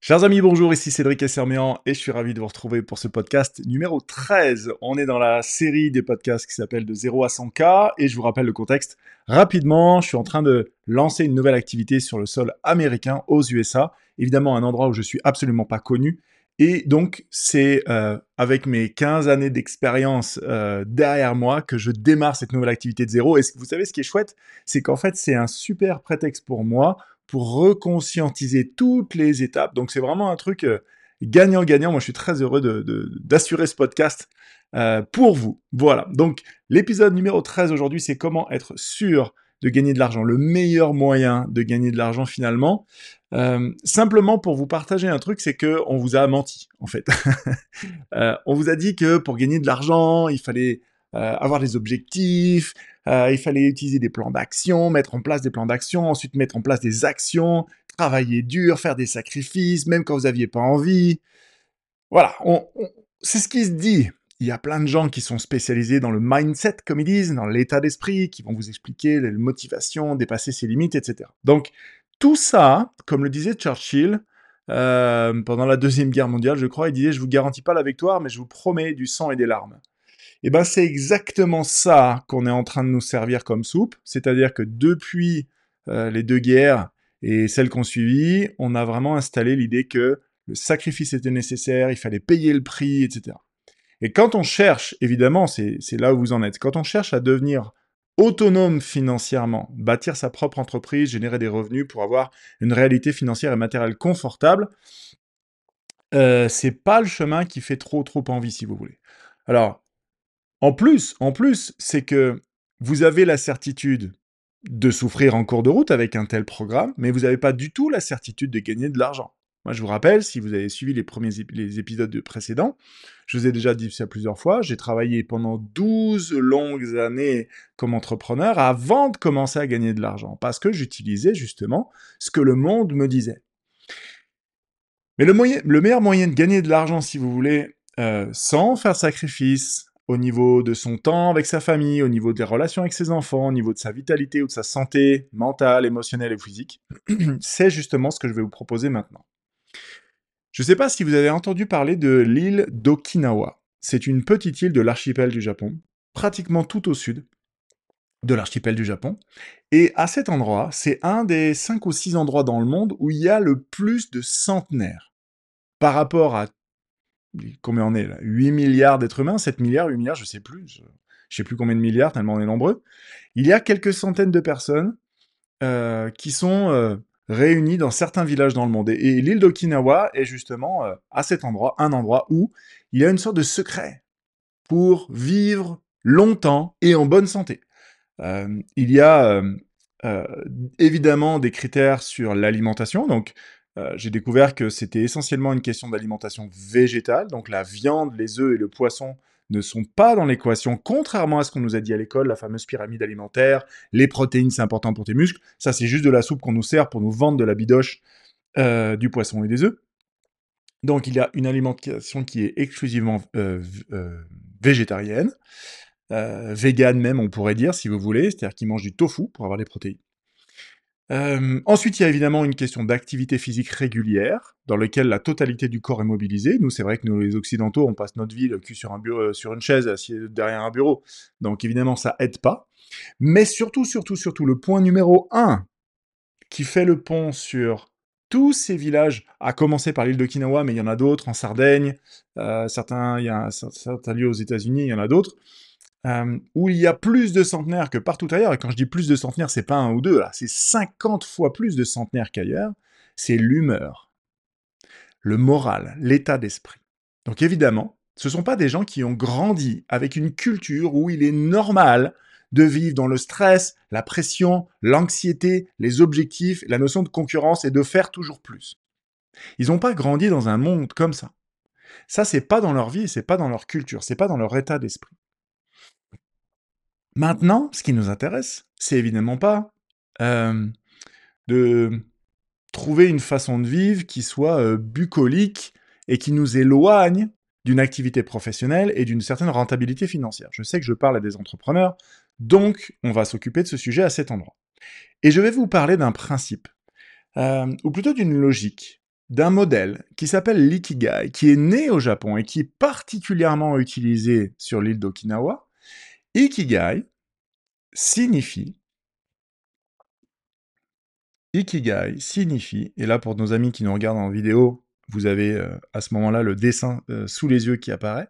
Chers amis, bonjour, ici Cédric Esserméan et je suis ravi de vous retrouver pour ce podcast numéro 13. On est dans la série des podcasts qui s'appelle De 0 à 100K et je vous rappelle le contexte rapidement. Je suis en train de lancer une nouvelle activité sur le sol américain aux USA, évidemment un endroit où je suis absolument pas connu. Et donc, c'est euh, avec mes 15 années d'expérience euh, derrière moi que je démarre cette nouvelle activité de zéro. Et vous savez, ce qui est chouette, c'est qu'en fait, c'est un super prétexte pour moi pour reconscientiser toutes les étapes. Donc c'est vraiment un truc euh, gagnant-gagnant. Moi, je suis très heureux d'assurer ce podcast euh, pour vous. Voilà. Donc l'épisode numéro 13 aujourd'hui, c'est comment être sûr de gagner de l'argent, le meilleur moyen de gagner de l'argent finalement. Euh, simplement pour vous partager un truc, c'est que on vous a menti en fait. on vous a dit que pour gagner de l'argent, il fallait avoir des objectifs, euh, il fallait utiliser des plans d'action, mettre en place des plans d'action, ensuite mettre en place des actions, travailler dur, faire des sacrifices, même quand vous n'aviez pas envie. Voilà, c'est ce qui se dit. Il y a plein de gens qui sont spécialisés dans le mindset, comme ils disent, dans l'état d'esprit, qui vont vous expliquer les motivations, dépasser ses limites, etc. Donc, tout ça, comme le disait Churchill, euh, pendant la Deuxième Guerre mondiale, je crois, il disait, je vous garantis pas la victoire, mais je vous promets du sang et des larmes. Eh ben c'est exactement ça qu'on est en train de nous servir comme soupe, c'est-à-dire que depuis euh, les deux guerres et celles qu'on suivit, on a vraiment installé l'idée que le sacrifice était nécessaire, il fallait payer le prix, etc. Et quand on cherche, évidemment, c'est là où vous en êtes, quand on cherche à devenir autonome financièrement, bâtir sa propre entreprise, générer des revenus pour avoir une réalité financière et matérielle confortable, euh, c'est pas le chemin qui fait trop trop envie si vous voulez. Alors, en plus, en plus, c'est que vous avez la certitude de souffrir en cours de route avec un tel programme, mais vous n'avez pas du tout la certitude de gagner de l'argent. Moi, je vous rappelle, si vous avez suivi les premiers épisodes précédents, je vous ai déjà dit ça plusieurs fois, j'ai travaillé pendant 12 longues années comme entrepreneur avant de commencer à gagner de l'argent, parce que j'utilisais justement ce que le monde me disait. Mais le meilleur moyen de gagner de l'argent, si vous voulez, euh, sans faire sacrifice, au niveau de son temps avec sa famille, au niveau des relations avec ses enfants, au niveau de sa vitalité ou de sa santé mentale, émotionnelle et physique, c'est justement ce que je vais vous proposer maintenant. Je ne sais pas si vous avez entendu parler de l'île d'Okinawa. C'est une petite île de l'archipel du Japon, pratiquement tout au sud de l'archipel du Japon. Et à cet endroit, c'est un des cinq ou six endroits dans le monde où il y a le plus de centenaires par rapport à combien on est là? 8 milliards d'êtres humains, 7 milliards, 8 milliards, je sais plus, je, sais plus combien de milliards, tellement on est nombreux. Il y a quelques centaines de personnes euh, qui sont euh, réunies dans certains villages dans le monde. Et, l'île d'Okinawa est justement euh, à cet endroit, un endroit où il y a une sorte de secret pour vivre longtemps et en bonne santé. il y a évidemment des critères sur l'alimentation, donc euh, j'ai découvert que c'était essentiellement une question d'alimentation végétale, donc la viande, les œufs et le poisson ne sont pas dans l'équation, contrairement à ce qu'on nous a dit à l'école, la fameuse pyramide alimentaire, les protéines c'est important pour tes muscles, ça c'est juste de la soupe qu'on nous sert pour nous vendre de la bidoche, euh, du poisson et des œufs. Donc il y a une alimentation qui est exclusivement euh, végétarienne, végane même on pourrait dire si vous voulez, c'est-à-dire qui mange du tofu pour avoir des protéines. Euh, ensuite, il y a évidemment une question d'activité physique régulière, dans laquelle la totalité du corps est mobilisée. Nous, c'est vrai que nous, les Occidentaux, on passe notre vie le cul euh, sur une chaise, assis derrière un bureau. Donc, évidemment, ça aide pas. Mais surtout, surtout, surtout, le point numéro un qui fait le pont sur tous ces villages, à commencer par l'île d'Okinawa, mais il y en a d'autres, en Sardaigne, euh, il y a certains lieux aux États-Unis, il y en a d'autres, euh, où il y a plus de centenaires que partout ailleurs, et quand je dis plus de centenaires, c'est pas un ou deux, là, c'est 50 fois plus de centenaires qu'ailleurs, c'est l'humeur, le moral, l'état d'esprit. Donc évidemment, ce ne sont pas des gens qui ont grandi avec une culture où il est normal de vivre dans le stress, la pression, l'anxiété, les objectifs, la notion de concurrence et de faire toujours plus. Ils n'ont pas grandi dans un monde comme ça. Ça, c'est pas dans leur vie, c'est pas dans leur culture, c'est pas dans leur état d'esprit. Maintenant, ce qui nous intéresse, c'est évidemment pas euh, de trouver une façon de vivre qui soit euh, bucolique et qui nous éloigne d'une activité professionnelle et d'une certaine rentabilité financière. Je sais que je parle à des entrepreneurs, donc on va s'occuper de ce sujet à cet endroit. Et je vais vous parler d'un principe, euh, ou plutôt d'une logique, d'un modèle qui s'appelle l'ikigai, qui est né au Japon et qui est particulièrement utilisé sur l'île d'Okinawa. Ikigai signifie Ikigai signifie, et là pour nos amis qui nous regardent en vidéo, vous avez euh, à ce moment-là le dessin euh, sous les yeux qui apparaît.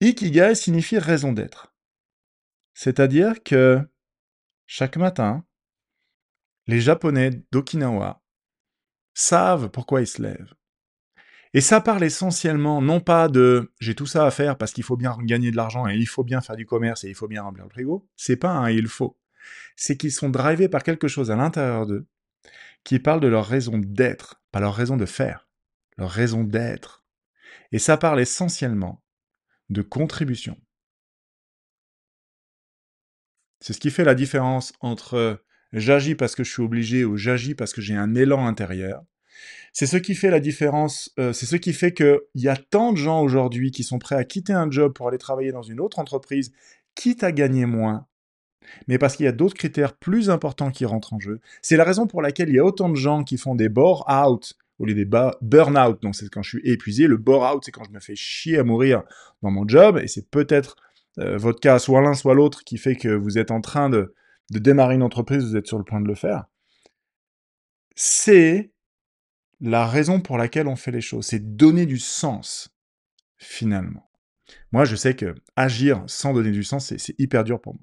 Ikigai signifie raison d'être. C'est-à-dire que chaque matin, les Japonais d'Okinawa savent pourquoi ils se lèvent. Et ça parle essentiellement non pas de j'ai tout ça à faire parce qu'il faut bien gagner de l'argent et il faut bien faire du commerce et il faut bien remplir le frigo. C'est pas un il faut. C'est qu'ils sont drivés par quelque chose à l'intérieur d'eux qui parle de leur raison d'être, pas leur raison de faire, leur raison d'être. Et ça parle essentiellement de contribution. C'est ce qui fait la différence entre j'agis parce que je suis obligé ou j'agis parce que j'ai un élan intérieur. C'est ce qui fait la différence, euh, c'est ce qui fait qu'il y a tant de gens aujourd'hui qui sont prêts à quitter un job pour aller travailler dans une autre entreprise, quitte à gagner moins, mais parce qu'il y a d'autres critères plus importants qui rentrent en jeu. C'est la raison pour laquelle il y a autant de gens qui font des bore-out au lieu des burn-out. Donc c'est quand je suis épuisé. Le bore-out, c'est quand je me fais chier à mourir dans mon job, et c'est peut-être euh, votre cas, soit l'un, soit l'autre, qui fait que vous êtes en train de, de démarrer une entreprise, vous êtes sur le point de le faire. C'est la raison pour laquelle on fait les choses. C'est donner du sens, finalement. Moi, je sais que agir sans donner du sens, c'est hyper dur pour moi.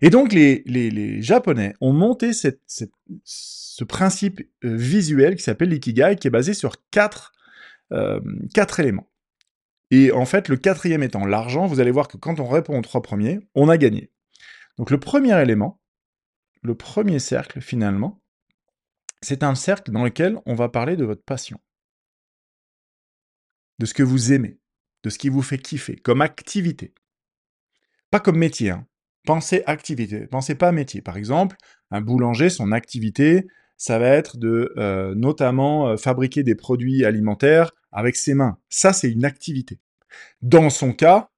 Et donc les, les, Japonais ont monté cette, ce principe euh, visuel qui s'appelle l'ikigai, qui est basé sur quatre, euh, quatre éléments. Et en fait, le quatrième étant l'argent, vous allez voir que quand on répond aux trois premiers, on a gagné. Donc le premier élément, le premier cercle finalement, c'est un cercle dans lequel on va parler de votre passion, de ce que vous aimez, de ce qui vous fait kiffer, comme activité. Pas comme métier, hein. pensez activité, pensez pas métier. Par exemple, un boulanger, son activité, ça va être de euh, notamment euh, fabriquer des produits alimentaires avec ses mains. Ça, c'est une activité. Dans son cas,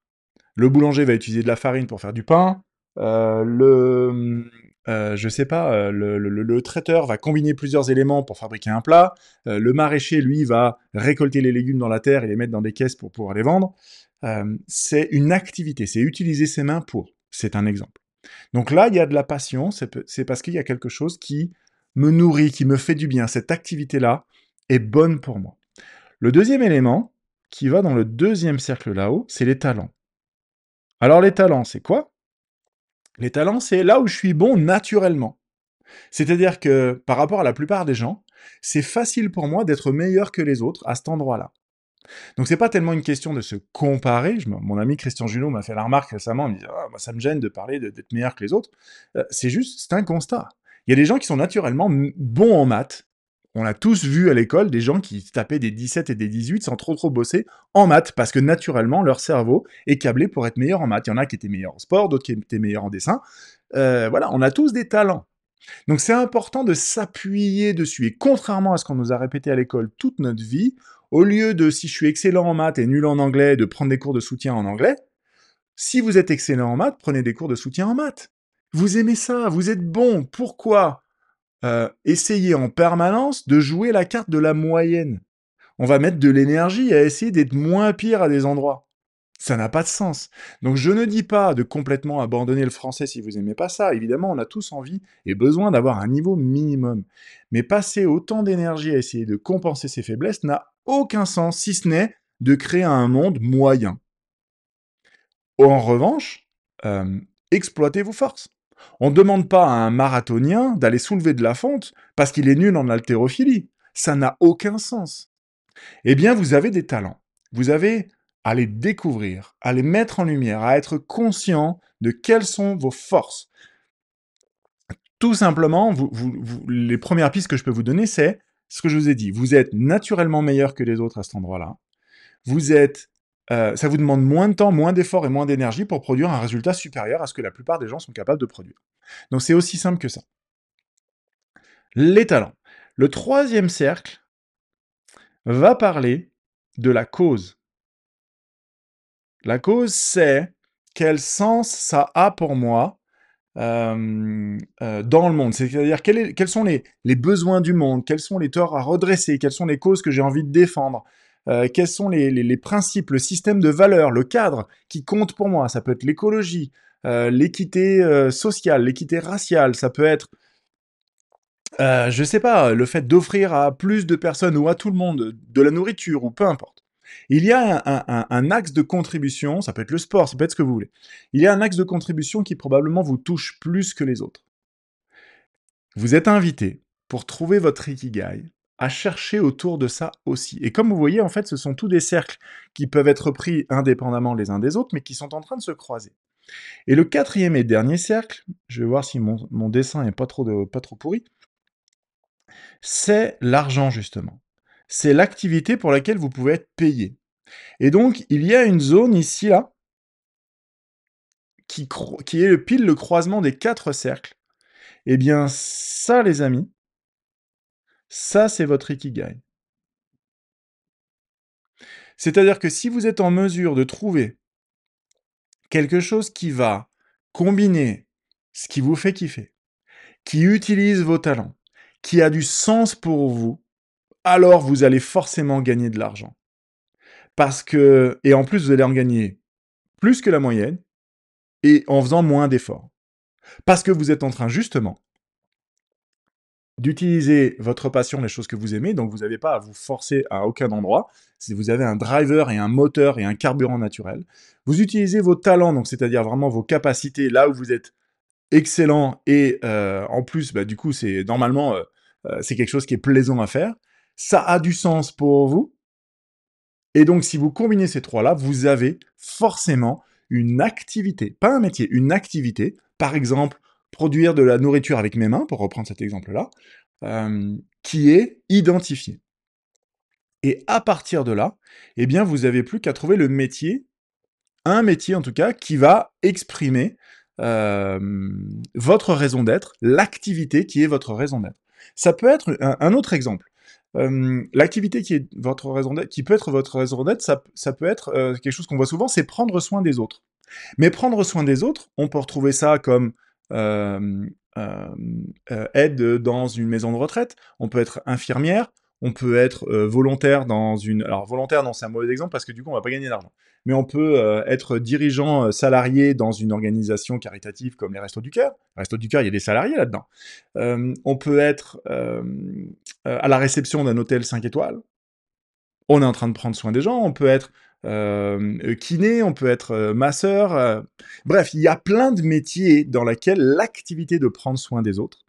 le boulanger va utiliser de la farine pour faire du pain, euh, le, euh, je sais pas, euh, le, traiteur va combiner plusieurs éléments pour fabriquer un plat. Euh, le maraîcher, lui, va récolter les légumes dans la terre et les mettre dans des caisses pour pouvoir les vendre. c'est une activité, c'est utiliser ses mains pour. C'est un exemple. Donc là, il y a de la passion, c'est parce qu'il y a quelque chose qui me nourrit, qui me fait du bien. Cette activité-là est bonne pour moi. Le deuxième élément, qui va dans le deuxième cercle là-haut, c'est les talents. Alors les talents, c'est quoi? Les talents, c'est là où je suis bon naturellement. C'est-à-dire que par rapport à la plupart des gens, c'est facile pour moi d'être meilleur que les autres à cet endroit-là. Donc c'est pas tellement une question de se comparer. mon ami Christian Junot m'a fait la remarque récemment, il me dit ah, ça me gêne de parler d'être meilleur que les autres. Euh, c'est juste, c'est un constat. Il y a des gens qui sont naturellement bons en maths, on a tous vu à l'école des gens qui tapaient des 17 et des 18 sans trop trop bosser en maths, parce que naturellement, leur cerveau est câblé pour être meilleur en maths. Il y en a qui étaient meilleurs en sport, d'autres qui étaient meilleurs en dessin. Euh, voilà, on a tous des talents. Donc c'est important de s'appuyer dessus. Et contrairement à ce qu'on nous a répété à l'école toute notre vie, au lieu de si je suis excellent en maths et nul en anglais, de prendre des cours de soutien en anglais, si vous êtes excellent en maths, prenez des cours de soutien en maths. Vous aimez ça, vous êtes bon. Pourquoi? Euh, essayer en permanence de jouer la carte de la moyenne. On va mettre de l'énergie à essayer d'être moins pire à des endroits. Ça n'a pas de sens. Donc je ne dis pas de complètement abandonner le français si vous n'aimez pas ça. Évidemment, on a tous envie et besoin d'avoir un niveau minimum. Mais passer autant d'énergie à essayer de compenser ses faiblesses n'a aucun sens, si ce n'est de créer un monde moyen. En revanche, euh, exploitez vos forces. On ne demande pas à un marathonien d'aller soulever de la fonte parce qu'il est nul en haltérophilie. Ça n'a aucun sens. Eh bien, vous avez des talents. Vous avez à les découvrir, à les mettre en lumière, à être conscient de quelles sont vos forces. Tout simplement, les premières pistes que je peux vous donner, c'est ce que je vous ai dit. Vous êtes naturellement meilleur que les autres à cet endroit-là. Vous êtes euh, ça vous demande moins de temps, moins d'efforts et moins d'énergie pour produire un résultat supérieur à ce que la plupart des gens sont capables de produire. Donc c'est aussi simple que ça. Les talents. Le troisième cercle va parler de la cause. La cause, c'est quel sens ça a pour moi euh, euh, dans le monde. C'est-à-dire quels sont les, besoins du monde, quels sont les torts à redresser, quelles sont les causes que j'ai envie de défendre, euh, quels sont les, principes, le système de valeurs, le cadre qui compte pour moi? Ça peut être l'écologie, l'équité sociale, l'équité raciale, ça peut être je sais pas, le fait d'offrir à plus de personnes ou à tout le monde de la nourriture ou peu importe. Il y a un, axe de contribution, ça peut être le sport, ça peut être ce que vous voulez. Il y a un axe de contribution qui probablement vous touche plus que les autres. Vous êtes invité pour trouver votre ikigai à chercher autour de ça aussi. Et comme vous voyez, en fait, ce sont tous des cercles qui peuvent être pris indépendamment les uns des autres, mais qui sont en train de se croiser. Et le quatrième et dernier cercle, je vais voir si mon, dessin est pas trop, pas trop pourri, c'est l'argent justement c'est l'activité pour laquelle vous pouvez être payé. Et donc, il y a une zone ici, là, qui, qui est pile le croisement des quatre cercles. Eh bien, ça, les amis, ça, c'est votre ikigai. C'est-à-dire que si vous êtes en mesure de trouver quelque chose qui va combiner ce qui vous fait kiffer, qui utilise vos talents, qui a du sens pour vous, alors vous allez forcément gagner de l'argent. Parce que, et en plus, vous allez en gagner plus que la moyenne et en faisant moins d'efforts. Parce que vous êtes en train justement d'utiliser votre passion, les choses que vous aimez, donc vous n'avez pas à vous forcer à aucun endroit. Si vous avez un driver et un moteur et un carburant naturel, vous utilisez vos talents, donc c'est-à-dire vraiment vos capacités là où vous êtes excellent et euh, en plus, bah, du coup, c'est normalement euh, euh, c'est quelque chose qui est plaisant à faire ça a du sens pour vous. Et donc, si vous combinez ces trois-là, vous avez forcément une activité, pas un métier, une activité. Par exemple, produire de la nourriture avec mes mains, pour reprendre cet exemple-là, euh, qui est identifiée. Et à partir de là, eh bien, vous n'avez plus qu'à trouver le métier, un métier en tout cas, qui va exprimer euh, votre raison d'être, l'activité qui est votre raison d'être. Ça peut être un autre exemple. Euh, l'activité qui est votre raison d'être, qui peut être votre raison d'être, ça, ça, peut être quelque chose qu'on voit souvent, c'est prendre soin des autres. Mais prendre soin des autres, on peut retrouver ça comme aide dans une maison de retraite, on peut être infirmière, on peut être volontaire dans une... Alors volontaire, non, c'est un mauvais exemple parce que du coup, on va pas gagner d'argent. Mais on peut être dirigeant salarié dans une organisation caritative comme les Restos du Cœur. Restos du Cœur, il y a des salariés là-dedans. on peut être à la réception d'un hôtel 5 étoiles. On est en train de prendre soin des gens. On peut être kiné, on peut être masseur. Bref, il y a plein de métiers dans lesquels l'activité de prendre soin des autres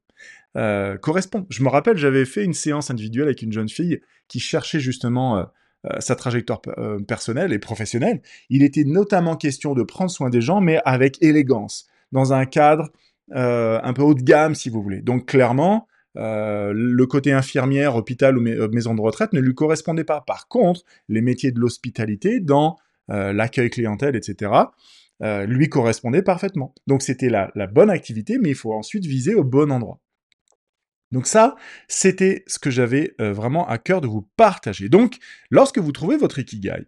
euh, correspond. Je me rappelle, j'avais fait une séance individuelle avec une jeune fille qui cherchait justement euh, euh, sa trajectoire personnelle et professionnelle. Il était notamment question de prendre soin des gens, mais avec élégance, dans un cadre un peu haut de gamme, si vous voulez. Donc clairement, le côté infirmière, hôpital ou maison de retraite ne lui correspondait pas. Par contre, les métiers de l'hospitalité, dans l'accueil clientèle, etc., lui correspondaient parfaitement. Donc c'était la, bonne activité, mais il faut ensuite viser au bon endroit. Donc ça, c'était ce que j'avais euh, vraiment à cœur de vous partager. Donc, lorsque vous trouvez votre ikigai,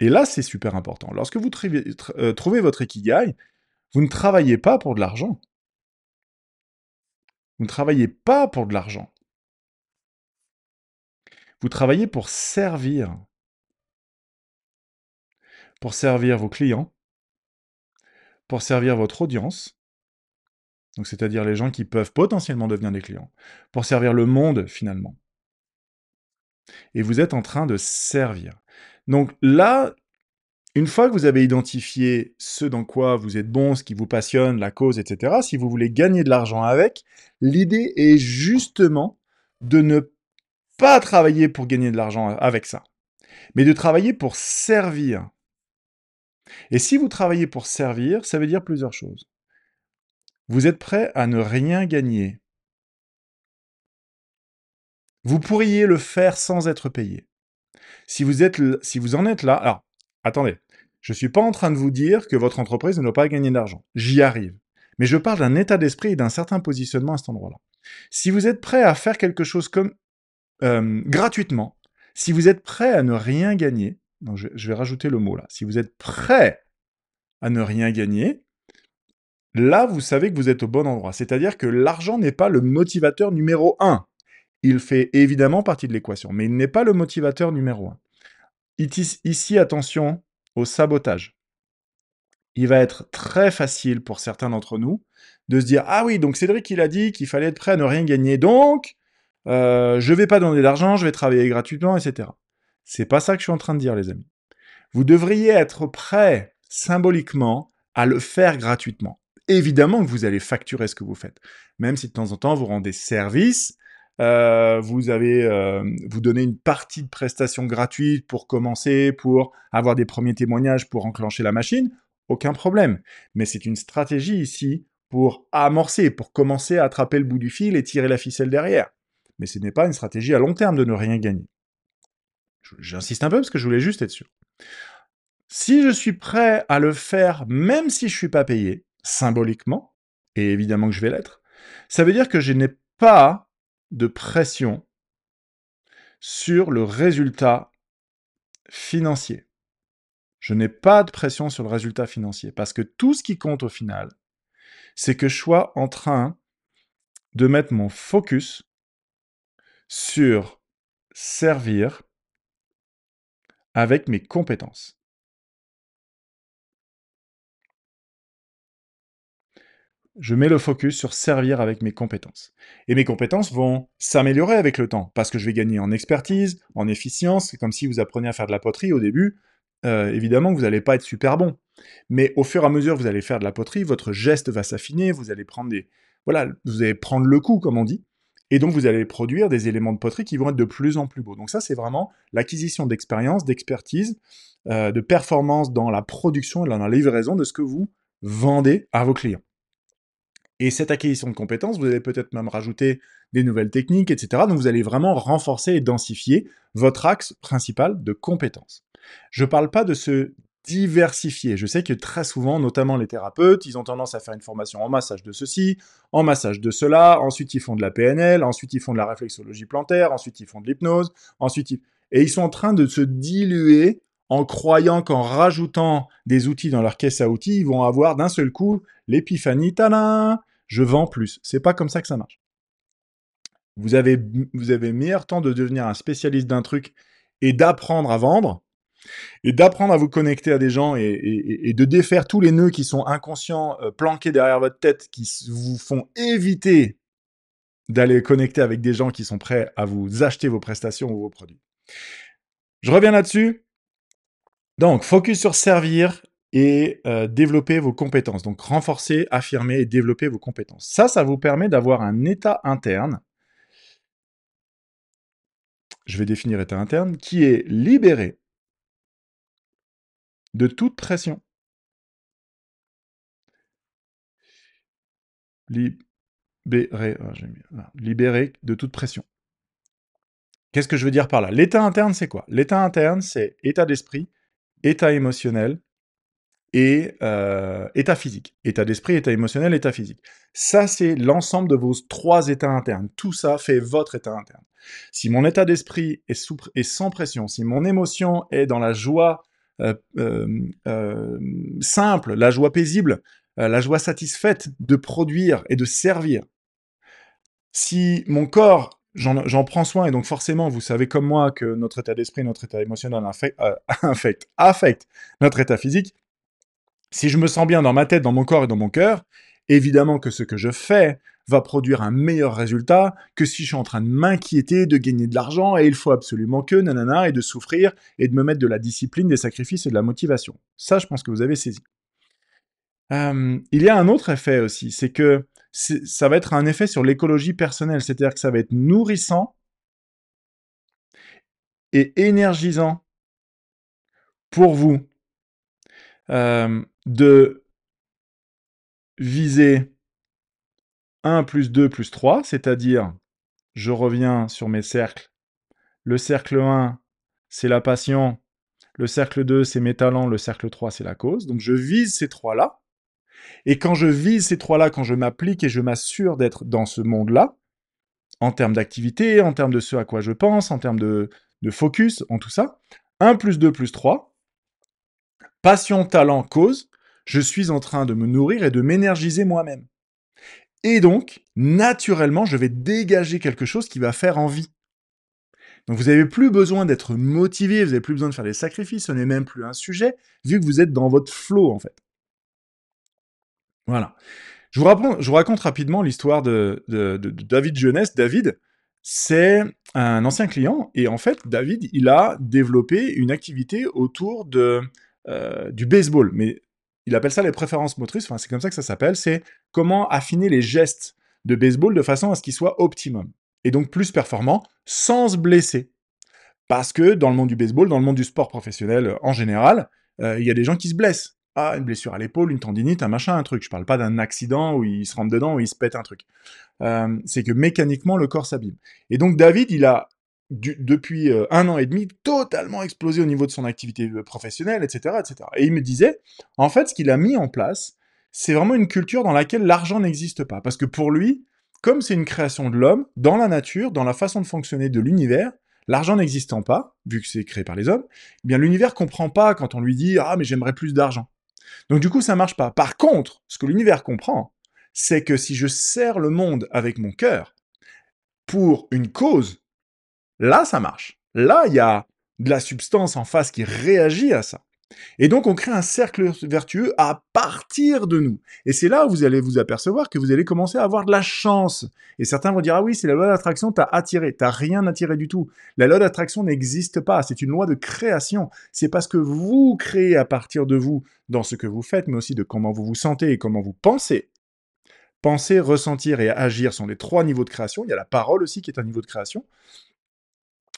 et là c'est super important, lorsque vous euh, trouvez votre ikigai, vous ne travaillez pas pour de l'argent. Vous ne travaillez pas pour de l'argent. Vous travaillez pour servir. Pour servir vos clients, pour servir votre audience, donc c'est-à-dire les gens qui peuvent potentiellement devenir des clients, pour servir le monde finalement. Et vous êtes en train de servir. Donc là, une fois que vous avez identifié ce dans quoi vous êtes bon, ce qui vous passionne, la cause, etc., si vous voulez gagner de l'argent avec, l'idée est justement de ne pas travailler pour gagner de l'argent avec ça, mais de travailler pour servir. Et si vous travaillez pour servir, ça veut dire plusieurs choses. Vous êtes prêt à ne rien gagner. Vous pourriez le faire sans être payé. Si vous, en êtes là, alors, attendez, je ne suis pas en train de vous dire que votre entreprise ne doit pas gagner d'argent. J'y arrive. Mais je parle d'un état d'esprit et d'un certain positionnement à cet endroit-là. Si vous êtes prêt à faire quelque chose comme euh, gratuitement, si vous êtes prêt à ne rien gagner, je vais rajouter le mot là, si vous êtes prêt à ne rien gagner, là, vous savez que vous êtes au bon endroit. C'est-à-dire que l'argent n'est pas le motivateur numéro un. Il fait évidemment partie de l'équation, mais il n'est pas le motivateur numéro un. Ici, attention au sabotage. Il va être très facile pour certains d'entre nous de se dire ah oui donc Cédric il a dit qu'il fallait être prêt à ne rien gagner donc euh, je vais pas donner d'argent je vais travailler gratuitement etc. C'est pas ça que je suis en train de dire les amis. Vous devriez être prêt symboliquement à le faire gratuitement. Évidemment que vous allez facturer ce que vous faites, même si de temps en temps vous rendez service, euh, vous avez, euh, vous donnez une partie de prestation gratuite pour commencer, pour avoir des premiers témoignages, pour enclencher la machine, aucun problème. Mais c'est une stratégie ici pour amorcer, pour commencer à attraper le bout du fil et tirer la ficelle derrière. Mais ce n'est pas une stratégie à long terme de ne rien gagner. J'insiste un peu parce que je voulais juste être sûr. Si je suis prêt à le faire même si je suis pas payé, symboliquement, et évidemment que je vais l'être, ça veut dire que je n'ai pas de pression sur le résultat financier. Je n'ai pas de pression sur le résultat financier parce que tout ce qui compte au final, c'est que je sois en train de mettre mon focus sur servir avec mes compétences. Je mets le focus sur servir avec mes compétences. Et mes compétences vont s'améliorer avec le temps, parce que je vais gagner en expertise, en efficience, comme si vous appreniez à faire de la poterie au début, euh, évidemment vous n'allez pas être super bon. Mais au fur et à mesure vous allez faire de la poterie, votre geste va s'affiner, vous allez prendre des... Voilà, vous allez prendre le coup, comme on dit, et donc vous allez produire des éléments de poterie qui vont être de plus en plus beaux. Donc ça, c'est vraiment l'acquisition d'expérience, d'expertise, euh, de performance dans la production et dans la livraison de ce que vous vendez à vos clients. Et cette acquisition de compétences, vous allez peut-être même rajouter des nouvelles techniques, etc. Donc vous allez vraiment renforcer et densifier votre axe principal de compétences. Je ne parle pas de se diversifier. Je sais que très souvent, notamment les thérapeutes, ils ont tendance à faire une formation en massage de ceci, en massage de cela, ensuite ils font de la PNL, ensuite ils font de la réflexologie plantaire, ensuite ils font de l'hypnose, ensuite ils... Et ils sont en train de se diluer en croyant qu'en rajoutant des outils dans leur caisse à outils, ils vont avoir d'un seul coup l'épiphanie, tada, je vends plus. C'est pas comme ça que ça marche. Vous avez, vous avez meilleur temps de devenir un spécialiste d'un truc et d'apprendre à vendre, et d'apprendre à vous connecter à des gens et, de défaire tous les nœuds qui sont inconscients, euh, planqués derrière votre tête, qui vous font éviter d'aller connecter avec des gens qui sont prêts à vous acheter vos prestations ou vos produits. Je reviens là-dessus. Donc, focus sur servir et euh, développer vos compétences. Donc, renforcer, affirmer et développer vos compétences. Ça, ça vous permet d'avoir un état interne. Je vais définir état interne qui est libéré de toute pression. Libéré, ah, ah, libéré de toute pression. Qu'est-ce que je veux dire par là? L'état interne, c'est quoi? L'état interne, c'est état d'esprit, état émotionnel et euh, état physique. État d'esprit, état émotionnel, état physique. Ça, c'est l'ensemble de vos trois états internes. Tout ça fait votre état interne. Si mon état d'esprit est, est, sans pression, si mon émotion est dans la joie euh, euh, simple, la joie paisible, la joie satisfaite de produire et de servir, si mon corps j'en prends soin et donc forcément, vous savez comme moi que notre état d'esprit, notre état émotionnel euh, affecte, notre état physique. Si je me sens bien dans ma tête, dans mon corps et dans mon cœur, évidemment que ce que je fais va produire un meilleur résultat que si je suis en train de m'inquiéter, de gagner de l'argent et il faut absolument que, nanana, et de souffrir et de me mettre de la discipline, des sacrifices et de la motivation. Ça, je pense que vous avez saisi. Euh, il y a un autre effet aussi, c'est que ça va être un effet sur l'écologie personnelle, c'est-à-dire que ça va être nourrissant et énergisant pour vous euh, de viser 1 plus 2 plus 3, c'est-à-dire je reviens sur mes cercles. Le cercle 1, c'est la passion. Le cercle 2, c'est mes talents. Le cercle 3, c'est la cause. Donc je vise ces trois-là. Et quand je vise ces trois-là, quand je m'applique et je m'assure d'être dans ce monde-là, en termes d'activité, en termes de ce à quoi je pense, en termes de, focus, en tout ça, 1 plus 2 plus 3, passion, talent, cause, je suis en train de me nourrir et de m'énergiser moi-même. Et donc, naturellement, je vais dégager quelque chose qui va faire envie. Donc vous n'avez plus besoin d'être motivé, vous n'avez plus besoin de faire des sacrifices, ce n'est même plus un sujet, vu que vous êtes dans votre flow en fait. Voilà. Je vous, raconte, rapidement l'histoire de, David Jeunesse. David, c'est un ancien client, et en fait, David, il a développé une activité autour euh, du baseball, mais il appelle ça les préférences motrices, enfin c'est comme ça que ça s'appelle, c'est comment affiner les gestes de baseball de façon à ce qu'ils soient optimum, et donc plus performants, sans se blesser. Parce que dans le monde du baseball, dans le monde du sport professionnel en général, euh, il y a des gens qui se blessent. Ah, une blessure à l'épaule, une tendinite, un machin, un truc. Je parle pas d'un accident où il se rentre dedans, où il se pète un truc. Euh, c'est que mécaniquement, le corps s'abîme. Et donc David, il a depuis euh, un an et demi totalement explosé au niveau de son activité euh, professionnelle, etc., etc. Et il me disait, en fait, ce qu'il a mis en place, c'est vraiment une culture dans laquelle l'argent n'existe pas. Parce que pour lui, comme c'est une création de l'homme, dans la nature, dans la façon de fonctionner de l'univers, l'argent n'existant pas, vu que c'est créé par les hommes, eh bien l'univers comprend pas quand on lui dit ah mais j'aimerais plus d'argent. Donc du coup ça marche pas. Par contre, ce que l'univers comprend, c'est que si je sers le monde avec mon cœur pour une cause, Là, ça marche. Là, il y a de la substance en face qui réagit à ça. Et donc, on crée un cercle vertueux à partir de nous. Et c'est là où vous allez vous apercevoir que vous allez commencer à avoir de la chance. Et certains vont dire, ah oui, c'est la loi d'attraction, t'as attiré. T'as rien attiré du tout. La loi d'attraction n'existe pas. C'est une loi de création. C'est parce que vous créez à partir de vous dans ce que vous faites, mais aussi de comment vous vous sentez et comment vous pensez. Penser, ressentir et agir sont les trois niveaux de création. Il y a la parole aussi qui est un niveau de création.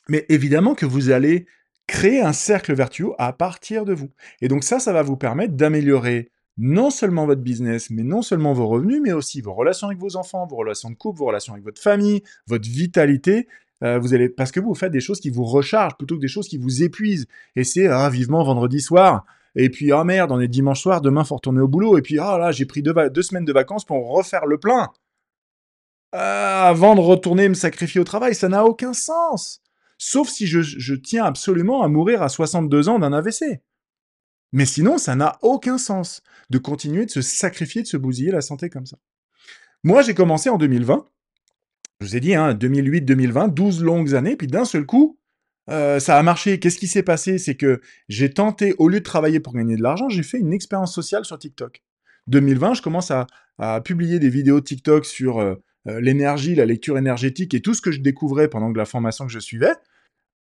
Mais évidemment que vous allez créer un cercle vertueux à partir de vous. Et donc ça, ça va vous permettre d'améliorer non seulement votre business, mais non seulement vos revenus, mais aussi vos relations avec vos enfants, vos relations de couple, vos relations avec votre famille, votre vitalité. Euh, vous allez parce que vous faites des choses qui vous rechargent plutôt que des choses qui vous épuisent. Et c'est ah, vivement vendredi soir. Et puis ah merde, on est dimanche soir, demain faut retourner au boulot. Et puis ah là, j'ai pris deux, semaines de vacances pour refaire le plein. Euh, avant de retourner me sacrifier au travail, ça n'a aucun sens. Sauf si je, tiens absolument à mourir à 62 ans d'un AVC. Mais sinon, ça n'a aucun sens de continuer de se sacrifier, de se bousiller la santé comme ça. Moi, j'ai commencé en 2020. Je vous ai dit, hein, 2008-2020, 12 longues années, puis d'un seul coup, euh, ça a marché. Qu'est-ce qui s'est passé? C'est que j'ai tenté, au lieu de travailler pour gagner de l'argent, j'ai fait une expérience sociale sur TikTok. 2020, je commence à, publier des vidéos TikTok sur euh, l'énergie, la lecture énergétique et tout ce que je découvrais pendant la formation que je suivais,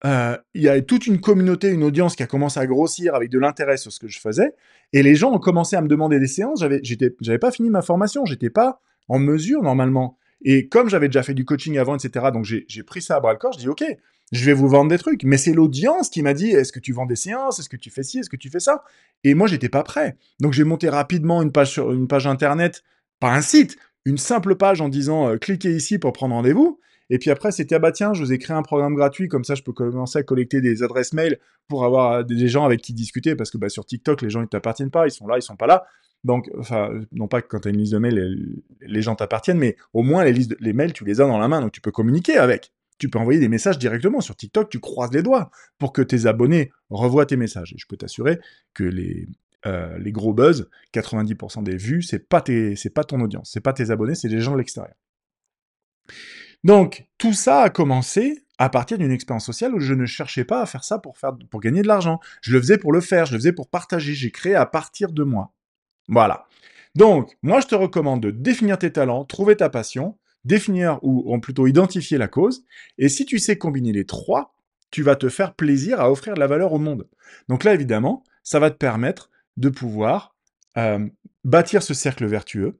euh, il y a toute une communauté, une audience qui a commencé à grossir avec de l'intérêt sur ce que je faisais, et les gens ont commencé à me demander des séances. J'avais, j'avais pas fini ma formation, j'étais pas en mesure normalement. Et comme j'avais déjà fait du coaching avant, etc., donc j'ai, j'ai pris ça à bras le corps. Je dis ok, je vais vous vendre des trucs. Mais c'est l'audience qui m'a dit est-ce que tu vends des séances, est-ce que tu fais ci, est-ce que tu fais ça? Et moi j'étais pas prêt. Donc j'ai monté rapidement une page sur une page internet, pas un site, une simple page en disant euh, cliquez ici pour prendre rendez-vous. Et puis après, c'était ah bah tiens, je vous ai créé un programme gratuit, comme ça je peux commencer à collecter des adresses mail pour avoir euh, des gens avec qui discuter, parce que bah, sur TikTok, les gens ils t'appartiennent pas, ils sont là, ils sont pas là. Donc, enfin, non pas que quand tu as une liste de mails, les, gens t'appartiennent, mais au moins les listes, les mails, tu les as dans la main, donc tu peux communiquer avec. Tu peux envoyer des messages directement sur TikTok, tu croises les doigts pour que tes abonnés revoient tes messages. Et je peux t'assurer que les, euh, les gros buzz, 90% des vues, c'est pas tes, c'est pas ton audience, c'est pas tes abonnés, c'est des gens de l'extérieur. Donc, tout ça a commencé à partir d'une expérience sociale où je ne cherchais pas à faire ça pour, gagner de l'argent. Je le faisais pour le faire, je le faisais pour partager, j'ai créé à partir de moi. Voilà. Donc, moi, je te recommande de définir tes talents, trouver ta passion, définir ou, ou plutôt identifier la cause. Et si tu sais combiner les trois, tu vas te faire plaisir à offrir de la valeur au monde. Donc là, évidemment, ça va te permettre de pouvoir bâtir ce cercle vertueux.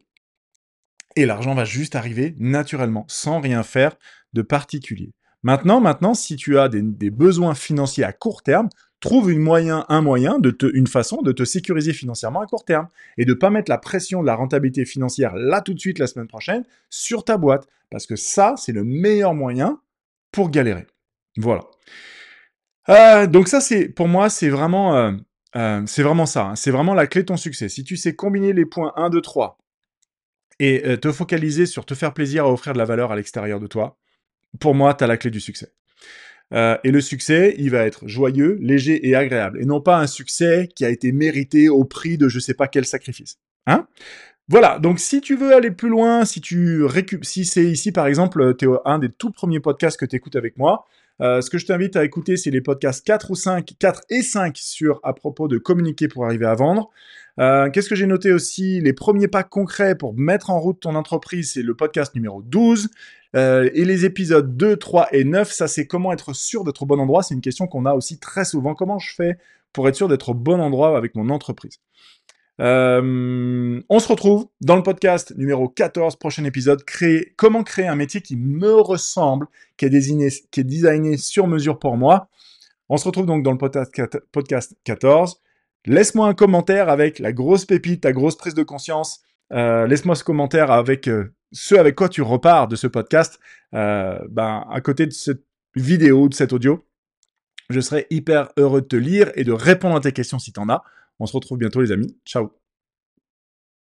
Et l'argent va juste arriver naturellement, sans rien faire de particulier. Maintenant, maintenant, si tu as des, besoins financiers à court terme, trouve une moyen, un moyen, de une façon de te sécuriser financièrement à court terme et de pas mettre la pression de la rentabilité financière là tout de suite la semaine prochaine sur ta boîte, parce que ça, c'est le meilleur moyen pour galérer. Voilà. Euh, donc ça, c'est pour moi, c'est vraiment euh, euh, c'est vraiment ça, hein. c'est vraiment la clé de ton succès. Si tu sais combiner les points 1, 2, 3 et euh, te focaliser sur te faire plaisir à offrir de la valeur à l'extérieur de toi, pour moi, tu as la clé du succès. Euh, et le succès, il va être joyeux, léger et agréable. Et non pas un succès qui a été mérité au prix de je sais pas quel sacrifice. Hein voilà, donc si tu veux aller plus loin, si tu récup si c'est ici par exemple, tu un des tout premiers podcasts que tu écoutes avec moi, euh, ce que je t'invite à écouter, c'est les podcasts 4 ou 5, 4 et 5 sur à propos de communiquer pour arriver à vendre. Euh, Qu'est-ce que j'ai noté aussi? Les premiers pas concrets pour mettre en route ton entreprise, c'est le podcast numéro 12. Euh, et les épisodes 2, 3 et 9, ça c'est comment être sûr d'être au bon endroit. C'est une question qu'on a aussi très souvent. Comment je fais pour être sûr d'être au bon endroit avec mon entreprise? Euh, on se retrouve dans le podcast numéro 14, prochain épisode, créer, comment créer un métier qui me ressemble, qui est, désigné, qui est designé sur mesure pour moi. On se retrouve donc dans le podcast 14. Laisse-moi un commentaire avec la grosse pépite, ta grosse prise de conscience. Euh, laisse-moi ce commentaire avec euh, ce avec quoi tu repars de ce podcast. ben, à côté de cette vidéo, de cet audio, je serai hyper heureux de te lire et de répondre à tes questions si tu en as. On se retrouve bientôt les amis. Ciao